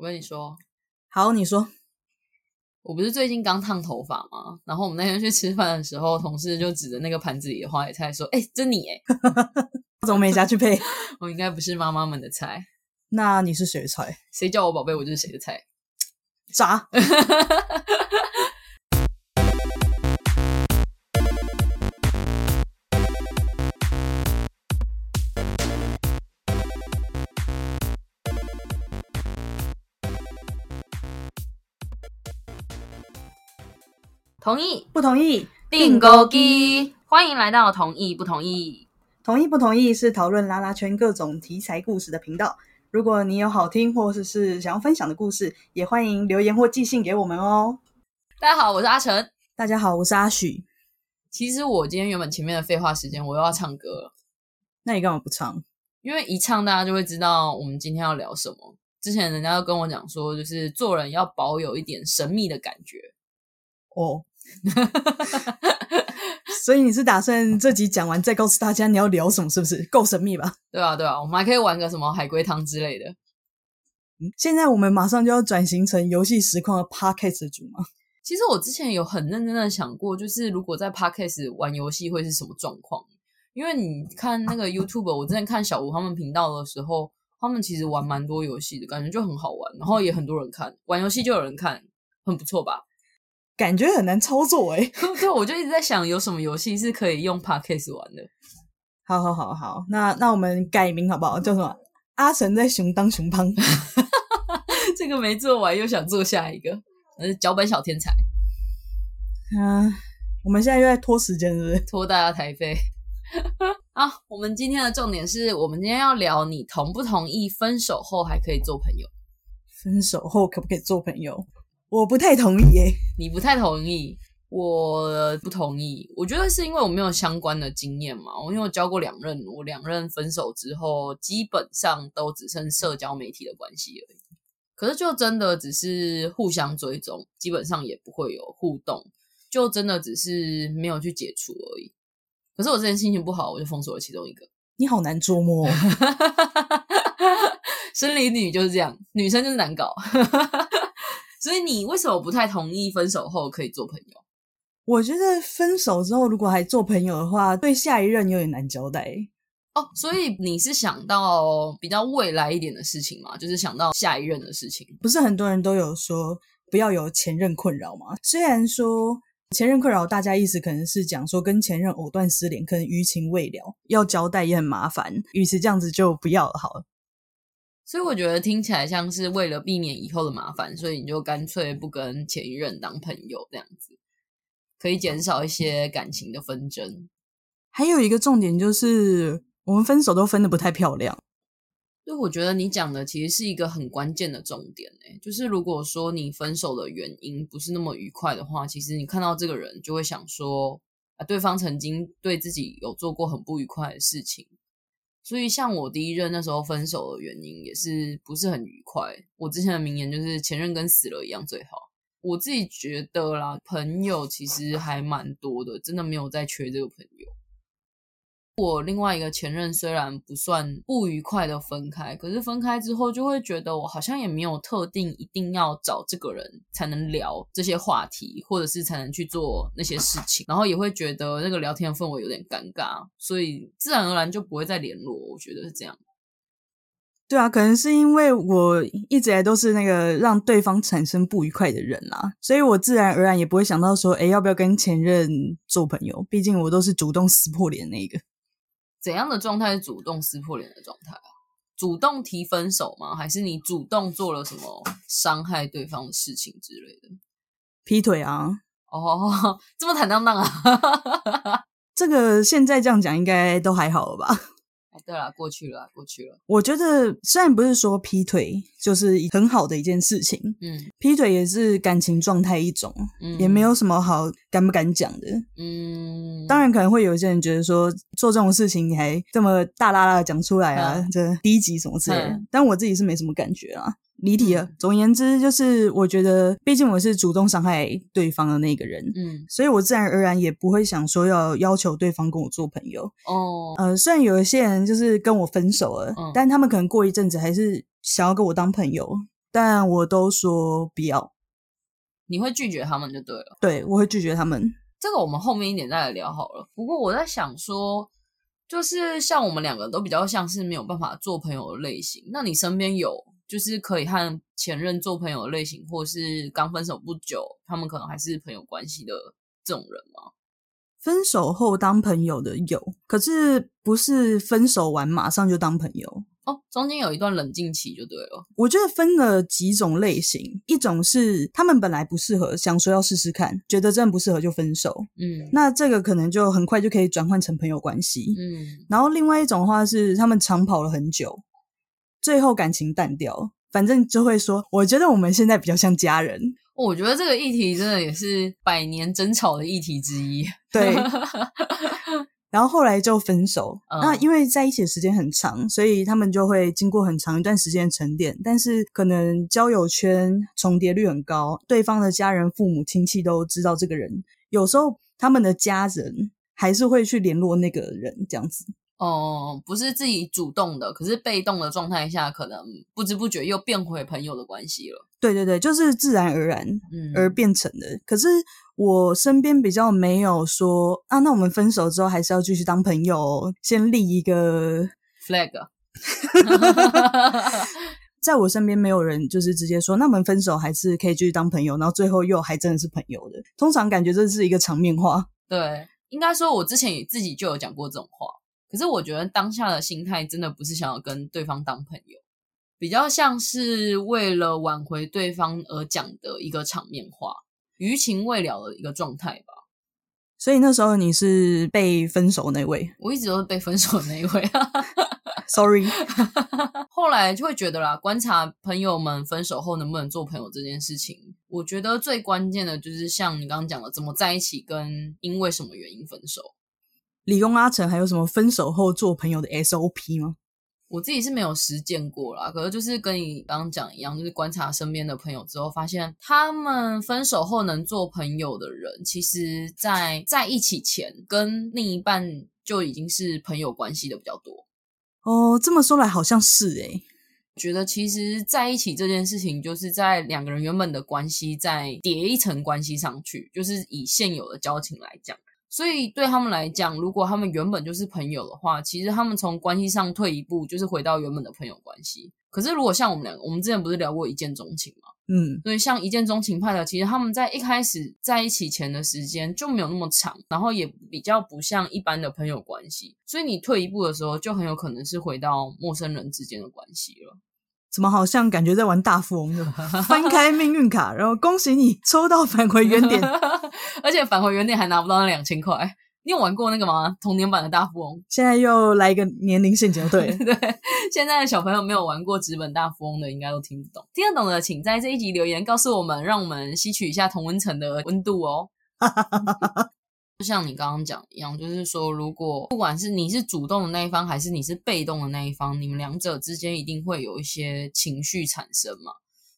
我跟你说，好，你说，我不是最近刚烫头发吗？然后我们那天去吃饭的时候，同事就指着那个盘子里的花椰菜说：“哎、这你哎，我怎么没下去配？我应该不是妈妈们的菜，那你是谁的菜？谁叫我宝贝，我就是谁的菜。渣。同意不同意？订购机，欢迎来到同意不同意。同意不同意是讨论拉拉圈各种题材故事的频道。如果你有好听或者是想要分享的故事，也欢迎留言或寄信给我们哦。大家好，我是阿成。大家好，我是阿许。其实我今天原本前面的废话时间，我又要唱歌了，那你干嘛不唱？因为一唱大家就会知道我们今天要聊什么。之前人家都跟我讲说，就是做人要保有一点神秘的感觉。哦，所以你是打算这集讲完再告诉大家你要聊什么，是不是？够神秘吧？对啊，对啊，我们还可以玩个什么海龟汤之类的。现在我们马上就要转型成游戏实况的 podcast 主吗。其实我之前有很认真的想过，就是如果在 podcast 玩游戏会是什么状况？因为你看那个 YouTube，我之前看小吴他们频道的时候，他们其实玩蛮多游戏的，感觉就很好玩，然后也很多人看，玩游戏就有人看，很不错吧？感觉很难操作诶、对，我就一直在想，有什么游戏是可以用 podcast 玩的？好好好好，那那我们改名好不好？叫什么？阿神在熊当熊胖。这个没做完，又想做下一个，呃，脚本小天才，嗯、我们现在又在拖时间，是不是？拖大家台费。啊，我们今天的重点是我们今天要聊你同不同意分手后还可以做朋友？分手后可不可以做朋友？我不太同意耶、你不太同意，我不同意。我觉得是因为我没有相关的经验嘛，我因为我交过两任，我两任分手之后，基本上都只剩社交媒体的关系而已。可是就真的只是互相追踪，基本上也不会有互动，就真的只是没有去解除而已。可是我之前心情不好，我就封锁了其中一个。你好难捉摸、哦。生理女就是这样，女生就是难搞。所以你为什么不太同意分手后可以做朋友？我觉得分手之后如果还做朋友的话，对下一任有点难交代。哦，所以你是想到比较未来一点的事情吗？就是想到下一任的事情。不是很多人都有说不要有前任困扰吗？虽然说前任困扰，大家意思可能是讲说跟前任藕断丝连，可能余情未了，要交代也很麻烦，与其这样子就不要了好了。所以我觉得听起来像是为了避免以后的麻烦，所以你就干脆不跟前一任当朋友，这样子可以减少一些感情的纷争。还有一个重点就是，我们分手都分的不太漂亮。所以我觉得你讲的其实是一个很关键的重点诶，就是如果说你分手的原因不是那么愉快的话，其实你看到这个人就会想说啊，对方曾经对自己有做过很不愉快的事情。所以像我第一任那时候分手的原因也是不是很愉快。我之前的名言就是前任跟死了一样最好。我自己觉得啦，朋友其实还蛮多的，真的没有再缺这个朋友。我另外一个前任虽然不算不愉快的分开，可是分开之后就会觉得我好像也没有特定一定要找这个人才能聊这些话题，或者是才能去做那些事情，然后也会觉得那个聊天氛围有点尴尬，所以自然而然就不会再联络。我觉得是这样。对啊，可能是因为我一直来都是那个让对方产生不愉快的人啦，所以我自然而然也不会想到说，哎，要不要跟前任做朋友？毕竟我都是主动撕破脸那个。怎样的状态是主动撕破脸的状态啊？主动提分手吗？还是你主动做了什么伤害对方的事情之类的？劈腿啊，哦，这么坦荡荡啊！这个现在这样讲应该都还好了吧？哎，对了，过去了，过去了。我觉得虽然不是说劈腿就是很好的一件事情，嗯劈腿也是感情状态一种，嗯，也没有什么好敢不敢讲的。嗯，当然，可能会有一些人觉得说做这种事情你还这么大啦啦的讲出来啊，嗯这低级什么之类的嗯。但我自己是没什么感觉啊。离题了嗯。总而言之，就是我觉得，毕竟我是主动伤害对方的那个人，嗯所以我自然而然也不会想说要要求对方跟我做朋友。哦，呃，虽然有一些人就是跟我分手了，嗯但他们可能过一阵子还是想要跟我当朋友，但我都说不要。你会拒绝他们就对了。对，我会拒绝他们。这个我们后面一点再来聊好了。不过我在想说，就是像我们两个都比较像是没有办法做朋友的类型。那你身边有就是可以和前任做朋友的类型，或是刚分手不久，他们可能还是朋友关系的这种人吗？分手后当朋友的有，可是不是分手完马上就当朋友。哦，中间有一段冷静期就对了。我觉得分了几种类型，一种是他们本来不适合，想说要试试看，觉得真的不适合就分手。嗯那这个可能就很快就可以转换成朋友关系。嗯，然后另外一种的话是他们长跑了很久，最后感情淡掉，反正就会说，我觉得我们现在比较像家人。我觉得这个议题真的也是百年争吵的议题之一。对，然后后来就分手。嗯那因为在一起的时间很长，所以他们就会经过很长一段时间的沉淀，但是可能交友圈重叠率很高，对方的家人、父母亲戚都知道这个人，有时候他们的家人还是会去联络那个人，这样子。哦，不是自己主动的，可是被动的状态下，可能不知不觉又变回朋友的关系了。对对对，就是自然而然嗯，而变成的。可是我身边比较没有说啊，那我们分手之后还是要继续当朋友哦，先立一个 flag。在我身边没有人就是直接说，那我们分手还是可以继续当朋友，然后最后又还真的是朋友的。通常感觉这是一个场面话。对，应该说我之前也自己就有讲过这种话，可是我觉得当下的心态真的不是想要跟对方当朋友，比较像是为了挽回对方而讲的一个场面话，余情未了的一个状态吧。所以那时候你是被分手那位我一直都是被分手那一位，，sorry。后来就会觉得啦，观察朋友们分手后能不能做朋友这件事情，我觉得最关键的就是像你刚刚讲的，怎么在一起，跟因为什么原因分手。理工阿成还有什么分手后做朋友的 SOP 吗？我自己是没有实践过啦，可是就是跟你刚刚讲一样，就是观察身边的朋友之后，发现他们分手后能做朋友的人，其实在在一起前跟另一半就已经是朋友关系的比较多。哦，这么说来好像是欸诶、觉得其实在一起这件事情，就是在两个人原本的关系再叠一层关系上去，就是以现有的交情来讲。所以对他们来讲，如果他们原本就是朋友的话，其实他们从关系上退一步，就是回到原本的朋友关系。可是如果像我们两个，我们之前不是聊过一见钟情吗？嗯，所以像一见钟情派的，其实他们在一开始在一起前的时间就没有那么长，然后也比较不像一般的朋友关系，所以你退一步的时候，就很有可能是回到陌生人之间的关系了。怎么好像感觉在玩大富翁的？翻开命运卡，然后恭喜你抽到返回原点。而且返回原点还拿不到那两千块。你有玩过那个吗？童年版的大富翁？现在又来一个年龄陷阱，对了，对，现在的小朋友没有玩过纸本大富翁的，应该都听不懂。听得懂的，请在这一集留言告诉我们，让我们吸取一下同温层的温度哦。就像你刚刚讲一样，就是说，如果不管是你是主动的那一方，还是你是被动的那一方，你们两者之间一定会有一些情绪产生嘛。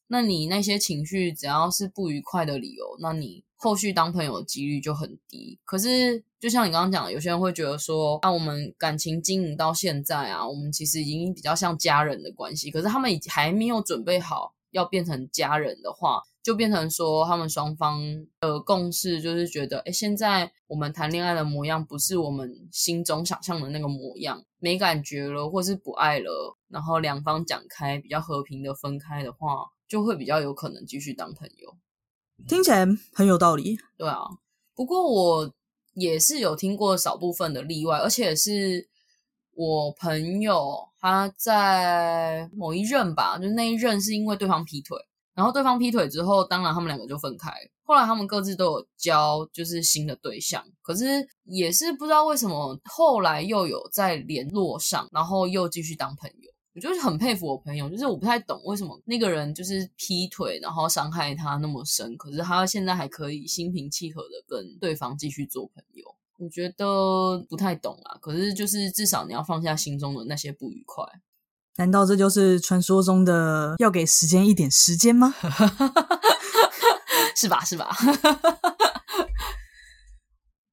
那你那些情绪只要是不愉快的理由，那你后续当朋友的几率就很低。可是，就像你刚刚讲，有些人会觉得说，啊，我们感情经营到现在啊，我们其实已经比较像家人的关系。可是他们已还没有准备好要变成家人的话，就变成说他们双方的共识就是觉得，哎，现在我们谈恋爱的模样不是我们心中想象的那个模样，没感觉了，或是不爱了，然后两方讲开，比较和平的分开的话，就会比较有可能继续当朋友。听起来很有道理。对啊，不过我也是有听过少部分的例外，而且是我朋友他在某一任吧，就那一任是因为对方劈腿，然后对方劈腿之后，当然他们两个就分开。后来他们各自都有交就是新的对象，可是也是不知道为什么后来又有在联络上，然后又继续当朋友。我就是很佩服我朋友，就是我不太懂为什么那个人就是劈腿，然后伤害他那么深，可是他现在还可以心平气和的跟对方继续做朋友。我觉得不太懂啊，可是就是至少你要放下心中的那些不愉快。难道这就是传说中的要给时间一点时间吗？是吧？是吧？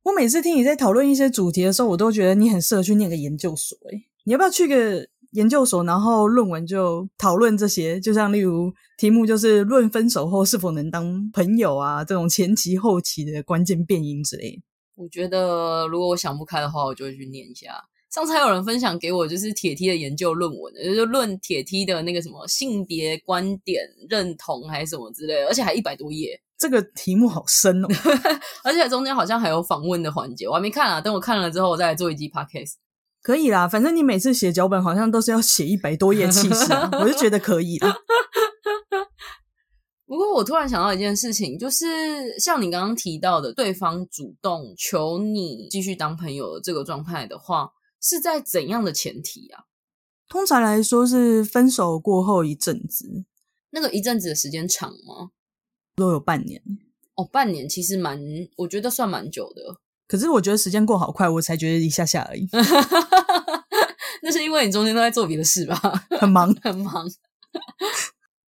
我每次听你在讨论一些主题的时候，我都觉得你很适合去念个研究所。诶，你要不要去个研究所，然后论文就讨论这些，就像例如题目就是论分手后是否能当朋友啊，这种前期后期的关键变因之类。我觉得如果我想不开的话，我就会去念一下。上次还有人分享给我，就是铁梯的研究论文，就是论铁梯的那个什么性别观点认同还是什么之类的，而且还一百多页。这个题目好深哦，而且中间好像还有访问的环节，我还没看啊。等我看了之后，我再来做一集 podcast。可以啦，反正你每次写脚本好像都是要写一百多页气势，我就觉得可以了。我突然想到一件事情，就是像你刚刚提到的，对方主动求你继续当朋友的这个状态的话。是在怎样的前提啊？通常来说是分手过后一阵子，那个一阵子的时间长吗？都有半年哦，半年其实蛮，我觉得算蛮久的。可是我觉得时间过好快，我才觉得一下下而已。那是因为你中间都在做别的事吧？很忙，很忙。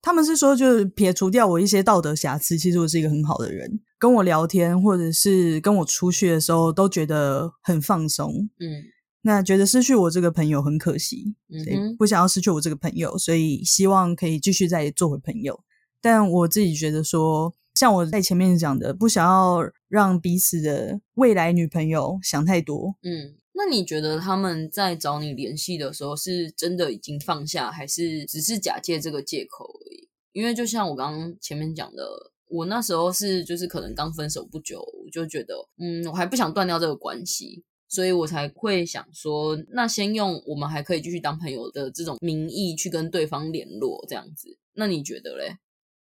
他们是说，就是撇除掉我一些道德瑕疵，其实我是一个很好的人。跟我聊天或者是跟我出去的时候，都觉得很放松。嗯。那觉得失去我这个朋友很可惜，所以不想要失去我这个朋友，所以希望可以继续再做回朋友。但我自己觉得说，像我在前面讲的，不想要让彼此的未来女朋友想太多。嗯，那你觉得他们在找你联系的时候，是真的已经放下，还是只是假借这个借口而已？因为就像我刚刚前面讲的，我那时候是就是可能刚分手不久，我就觉得，嗯，我还不想断掉这个关系。所以我才会想说，那先用我们还可以继续当朋友的这种名义去跟对方联络，这样子。那你觉得嘞？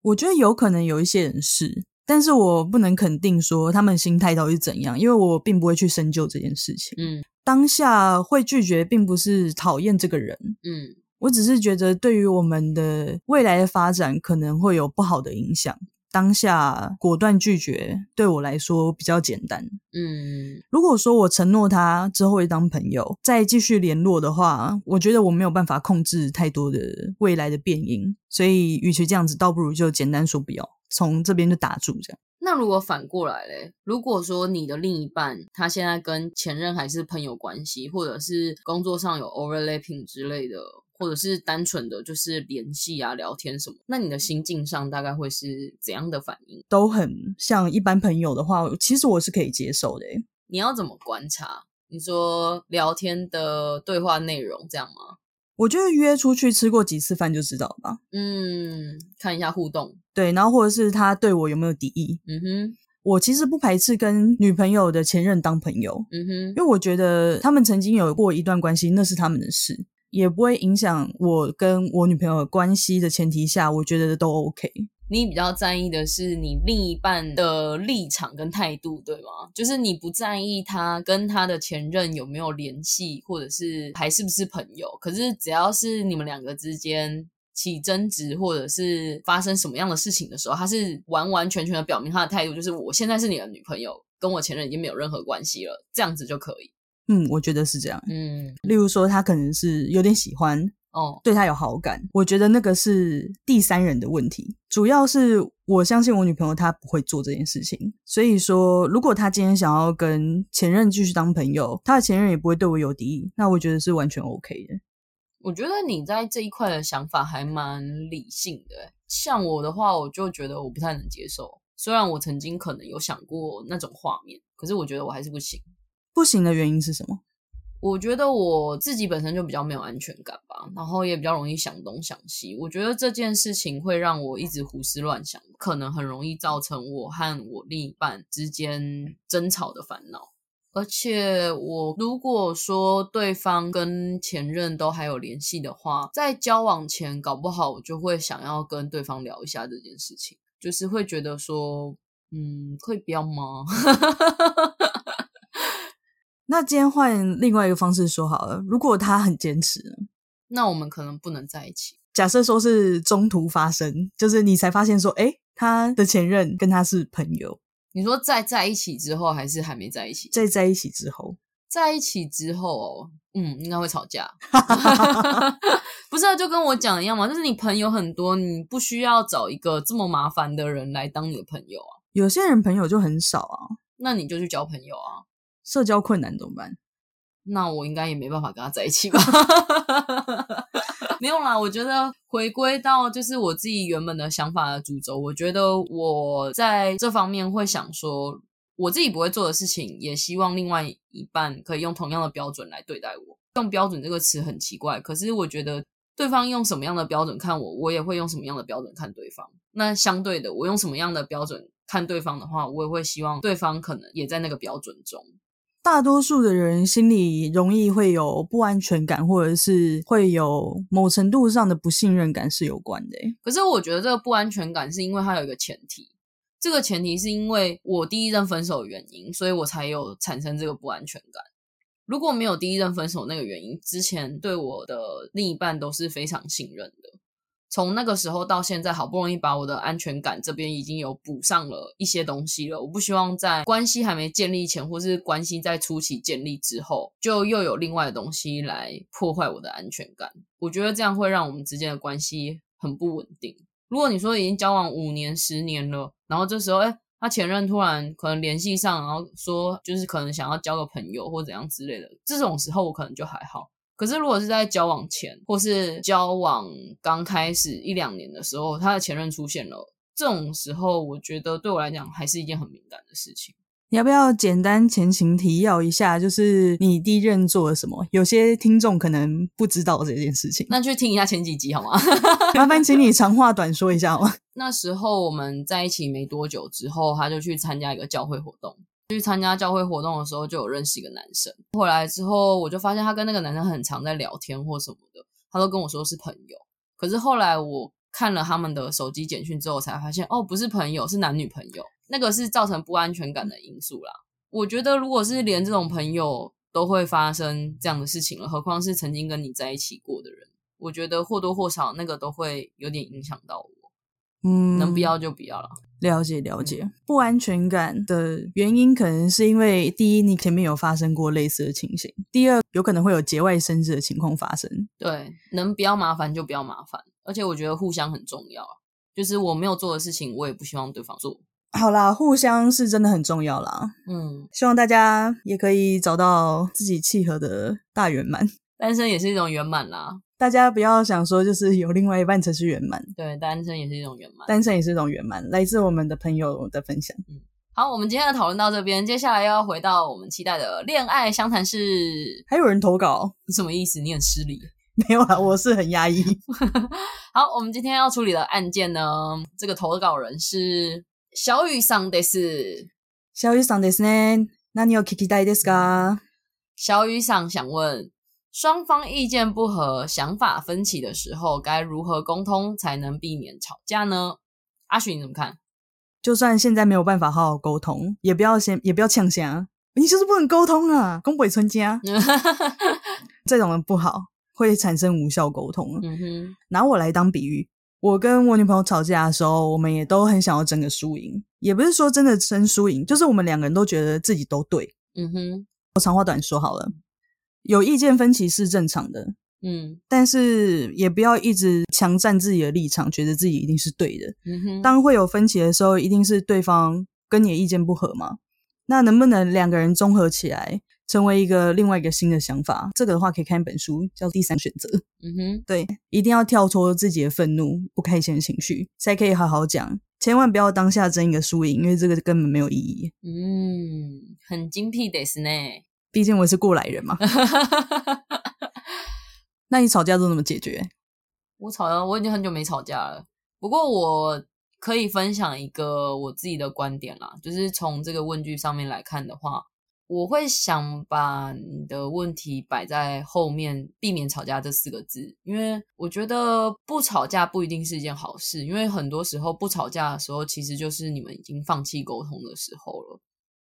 我觉得有可能有一些人是，但是我不能肯定说他们心态到底是怎样，因为我并不会去深究这件事情。嗯，当下会拒绝，并不是讨厌这个人。嗯，我只是觉得对于我们的未来的发展可能会有不好的影响。当下果断拒绝对我来说比较简单。嗯，如果说我承诺他之后会当朋友，再继续联络的话，我觉得我没有办法控制太多的未来的变因，所以与其这样子，倒不如就简单说不要，从这边就打住这样。那如果反过来嘞，如果说你的另一半他现在跟前任还是朋友关系，或者是工作上有 overlapping 之类的。或者是单纯的就是联系啊、聊天什么，那你的心境上大概会是怎样的反应？都很像一般朋友的话，其实我是可以接受的。你要怎么观察？你说聊天的对话内容这样吗？我觉得约出去吃过几次饭就知道了吧。嗯，看一下互动，对，然后或者是他对我有没有敌意。嗯哼，我其实不排斥跟女朋友的前任当朋友。嗯哼，因为我觉得他们曾经有过一段关系，那是他们的事。也不会影响我跟我女朋友关系的前提下，我觉得都 OK。你比较在意的是你另一半的立场跟态度，对吗？就是你不在意他跟他的前任有没有联系，或者是还是不是朋友。可是只要是你们两个之间起争执，或者是发生什么样的事情的时候，他是完完全全的表明他的态度，就是我现在是你的女朋友，跟我前任已经没有任何关系了，这样子就可以。嗯，我觉得是这样。嗯，例如说他可能是有点喜欢哦，对他有好感，我觉得那个是第三人的问题。主要是我相信我女朋友她不会做这件事情，所以说如果她今天想要跟前任继续当朋友，她的前任也不会对我有敌意，那我觉得是完全 OK 的。我觉得你在这一块的想法还蛮理性的。像我的话，我就觉得我不太能接受。虽然我曾经可能有想过那种画面，可是我觉得我还是不行。不行的原因是什么？我觉得我自己本身就比较没有安全感吧，然后也比较容易想东想西。我觉得这件事情会让我一直胡思乱想，可能很容易造成我和我另一半之间争吵的烦恼。而且我如果说对方跟前任都还有联系的话，在交往前搞不好我就会想要跟对方聊一下这件事情，就是会觉得说，嗯，可以不要吗？那今天换另外一个方式说好了，如果他很坚持，那我们可能不能在一起。假设说是中途发生，就是你才发现说，哎，他的前任跟他是朋友。你说在在一起之后，还是还没在一起？在在一起之后，在一起之后，哦，嗯，应该会吵架。不是，就跟我讲一样嘛，就是你朋友很多，你不需要找一个这么麻烦的人来当你的朋友啊。有些人朋友就很少啊，那你就去交朋友啊。社交困难怎么办？那我应该也没办法跟他在一起吧？没有啦，我觉得回归到就是我自己原本的想法的主轴，我觉得我在这方面会想说，我自己不会做的事情，也希望另外一半可以用同样的标准来对待我。用标准这个词很奇怪，可是我觉得对方用什么样的标准看我，我也会用什么样的标准看对方。那相对的，我用什么样的标准看对方的话，我也会希望对方可能也在那个标准中。大多数的人心里容易会有不安全感，或者是会有某程度上的不信任感是有关的。可是我觉得这个不安全感是因为它有一个前提，这个前提是因为我第一任分手的原因，所以我才有产生这个不安全感。如果没有第一任分手那个原因，之前对我的另一半都是非常信任的。从那个时候到现在，好不容易把我的安全感这边已经有补上了一些东西了。我不希望在关系还没建立前，或是关系在初期建立之后，就又有另外的东西来破坏我的安全感。我觉得这样会让我们之间的关系很不稳定。如果你说已经交往五年、十年了，然后这时候，哎。他前任突然可能联系上，然后说就是可能想要交个朋友或怎样之类的，这种时候我可能就还好。可是如果是在交往前或是交往刚开始一两年的时候，他的前任出现了，这种时候我觉得对我来讲还是一件很敏感的事情。你要不要简单前情提要一下？就是你第一任做了什么？有些听众可能不知道这件事情，那去听一下前几集好吗？麻烦请你长话短说一下吗？那时候我们在一起没多久之后，他就去参加一个教会活动。去参加教会活动的时候，就有认识一个男生。回来之后，我就发现他跟那个男生很常在聊天或什么的，他都跟我说是朋友。可是后来我看了他们的手机简讯之后，才发现哦，不是朋友，是男女朋友。那个是造成不安全感的因素啦。我觉得，如果是连这种朋友都会发生这样的事情了，何况是曾经跟你在一起过的人，我觉得或多或少那个都会有点影响到我。嗯，能不要就不要了。了解了解，不安全感的原因可能是因为第一，你前面有发生过类似的情形；第二，有可能会有节外生枝的情况发生。对，能不要麻烦就不要麻烦。而且我觉得互相很重要，就是我没有做的事情，我也不希望对方做。好啦，互相是真的很重要啦。嗯，希望大家也可以找到自己契合的大圆满。单身也是一种圆满啦。大家不要想说就是有另外一半才是圆满。对，单身也是一种圆满。单身也是一种圆满，来自我们的朋友的分享。嗯，好，我们今天的讨论到这边，接下来要回到我们期待的恋爱相谈室。还有人投稿，什么意思？你很失礼？没有啊，我是很压抑。好，我们今天要处理的案件呢，这个投稿人是。小雨桑的是小雨桑的是呢？那你有 Kiki 带的是噶？小雨桑想问：双方意见不合、想法分歧的时候，该如何沟通才能避免吵架呢？阿许你怎么看？就算现在没有办法好好沟通，也不要先也不要呛声，你就是不能沟通啊！宫北村家这种人不好，会产生无效沟通。嗯哼，拿我来当比喻。我跟我女朋友吵架的时候，我们也都很想要争个输赢，也不是说真的争输赢，就是我们两个人都觉得自己都对。嗯哼，我长话短说好了，有意见分歧是正常的，嗯，但是也不要一直强占自己的立场，觉得自己一定是对的。嗯哼，当会有分歧的时候，一定是对方跟你的意见不合嘛？那能不能两个人综合起来？成为一个另外一个新的想法，这个的话可以看一本书，叫《第三选择》。嗯哼，对，一定要跳脱自己的愤怒、不开心的情绪，才可以好好讲。千万不要当下争一个输赢，因为这个根本没有意义。嗯，很精辟的是呢，毕竟我是过来人嘛。那你吵架都怎么解决？我吵架，我已经很久没吵架了。不过我可以分享一个我自己的观点啦，就是从这个问句上面来看的话。我会想把你的问题摆在后面，避免吵架这四个字，因为我觉得不吵架不一定是一件好事，因为很多时候不吵架的时候，其实就是你们已经放弃沟通的时候了。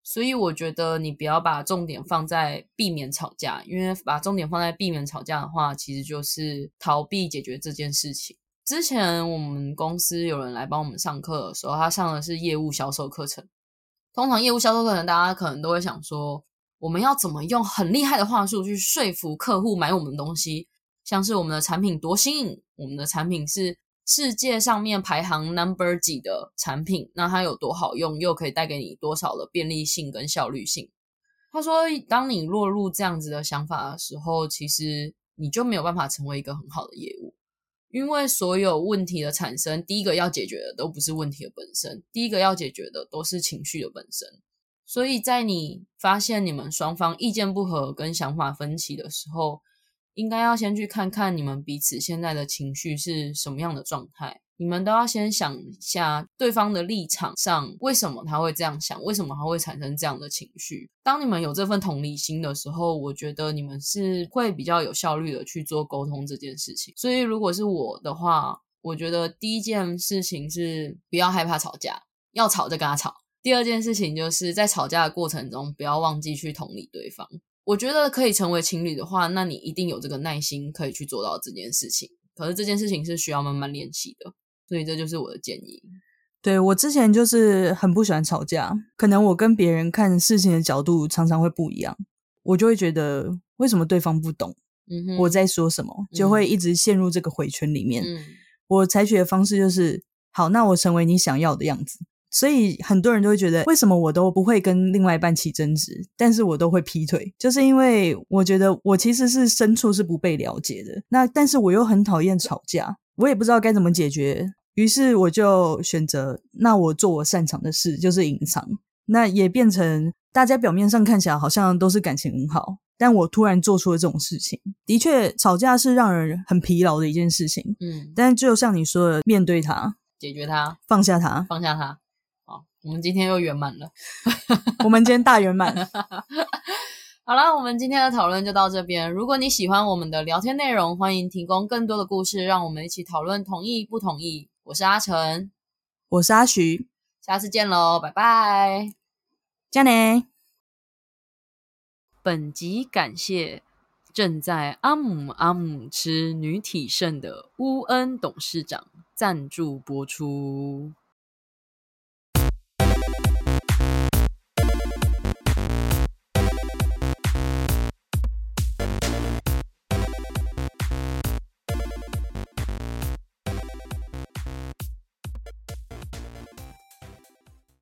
所以我觉得你不要把重点放在避免吵架，因为把重点放在避免吵架的话，其实就是逃避解决这件事情。之前我们公司有人来帮我们上课的时候，他上的是业务销售课程。通常业务销售课程，大家可能都会想说，我们要怎么用很厉害的话术去说服客户买我们的东西？像是我们的产品多新颖，我们的产品是世界上面排行 number 几的产品，那它有多好用，又可以带给你多少的便利性跟效率性？他说，当你落入这样子的想法的时候，其实你就没有办法成为一个很好的业务，因为所有问题的产生，第一个要解决的都不是问题的本身，第一个要解决的都是情绪的本身。所以在你发现你们双方意见不合跟想法分歧的时候，应该要先去看看你们彼此现在的情绪是什么样的状态。你们都要先想一下对方的立场上，为什么他会这样想，为什么他会产生这样的情绪。当你们有这份同理心的时候，我觉得你们是会比较有效率的去做沟通这件事情。所以，如果是我的话，我觉得第一件事情是不要害怕吵架，要吵就跟他吵。第二件事情就是在吵架的过程中，不要忘记去同理对方。我觉得可以成为情侣的话，那你一定有这个耐心可以去做到这件事情。可是这件事情是需要慢慢练习的。所以这就是我的建议。对我之前就是很不喜欢吵架，可能我跟别人看事情的角度常常会不一样，我就会觉得为什么对方不懂我在说什么，就会一直陷入这个回圈里面。我采取的方式就是，好，那我成为你想要的样子。所以很多人都会觉得，为什么我都不会跟另外一半起争执，但是我都会劈腿，就是因为我觉得我其实是深处是不被了解的。那但是我又很讨厌吵架，我也不知道该怎么解决。于是我就选择，那我做我擅长的事，就是隐藏。那也变成大家表面上看起来好像都是感情很好，但我突然做出了这种事情。的确，吵架是让人很疲劳的一件事情。嗯，但就像你说的，面对它，解决它，放下它，放下它。好，我们今天又圆满了。我们今天大圆满。好了，我们今天的讨论就到这边。如果你喜欢我们的聊天内容，欢迎提供更多的故事，让我们一起讨论，同意不同意？我是阿成，我是阿徐，下次见喽，拜拜，加呢。本集感谢正在阿姆阿姆吃女体盛的乌恩董事长赞助播出。